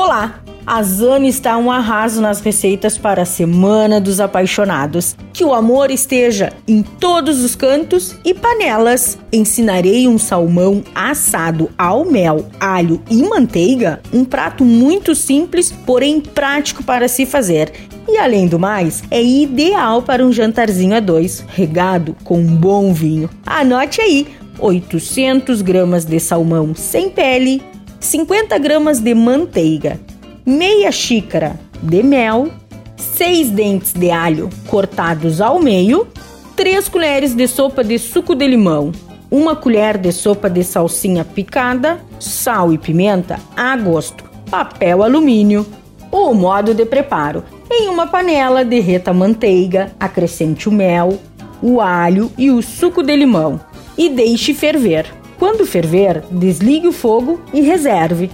Olá! A Zana está um arraso nas receitas para a Semana dos Apaixonados. Que o amor esteja em todos os cantos e panelas. Ensinarei um salmão assado ao mel, alho e manteiga, um prato muito simples, porém prático para se fazer. E além do mais, é ideal para um jantarzinho a dois, regado com um bom vinho. Anote aí: 800 gramas de salmão sem pele, 50 gramas de manteiga, meia xícara de mel, 6 dentes de alho cortados ao meio, 3 colheres de sopa de suco de limão, uma colher de sopa de salsinha picada, sal e pimenta a gosto, papel alumínio. O modo de preparo: em uma panela, derreta a manteiga, acrescente o mel, o alho e o suco de limão e deixe ferver. Quando ferver, desligue o fogo e reserve.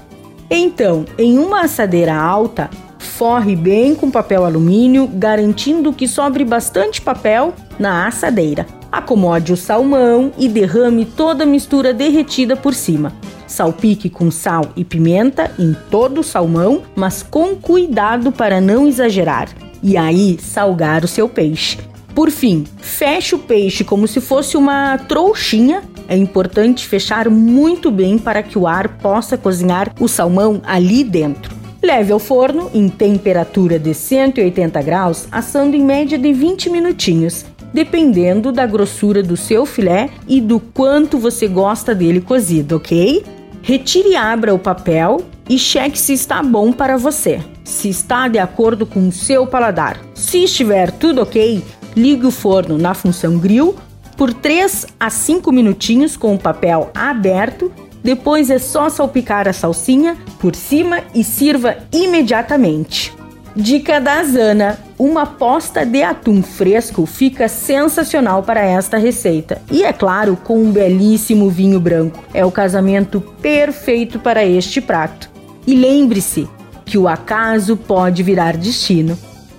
Então, em uma assadeira alta, forre bem com papel alumínio, garantindo que sobre bastante papel na assadeira. Acomode o salmão e derrame toda a mistura derretida por cima. Salpique com sal e pimenta em todo o salmão, mas com cuidado para não exagerar. E aí, salgar o seu peixe. Por fim, feche o peixe como se fosse uma trouxinha. É importante fechar muito bem para que o ar possa cozinhar o salmão ali dentro. Leve ao forno em temperatura de 180 graus, assando em média de 20 minutinhos, dependendo da grossura do seu filé e do quanto você gosta dele cozido, ok? Retire e abra o papel e cheque se está bom para você, se está de acordo com o seu paladar. Se estiver tudo ok, Ligue o forno na função grill por 3 a 5 minutinhos com o papel aberto. Depois é só salpicar a salsinha por cima e sirva imediatamente. Dica da Zana: uma posta de atum fresco fica sensacional para esta receita. E é claro, com um belíssimo vinho branco. É o casamento perfeito para este prato. E lembre-se que o acaso pode virar destino.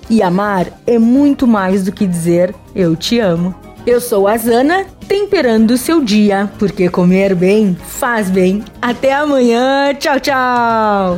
E amar é muito mais do que dizer eu te amo. Eu sou a Zana, temperando seu dia, porque comer bem faz bem. Até amanhã, tchau, tchau!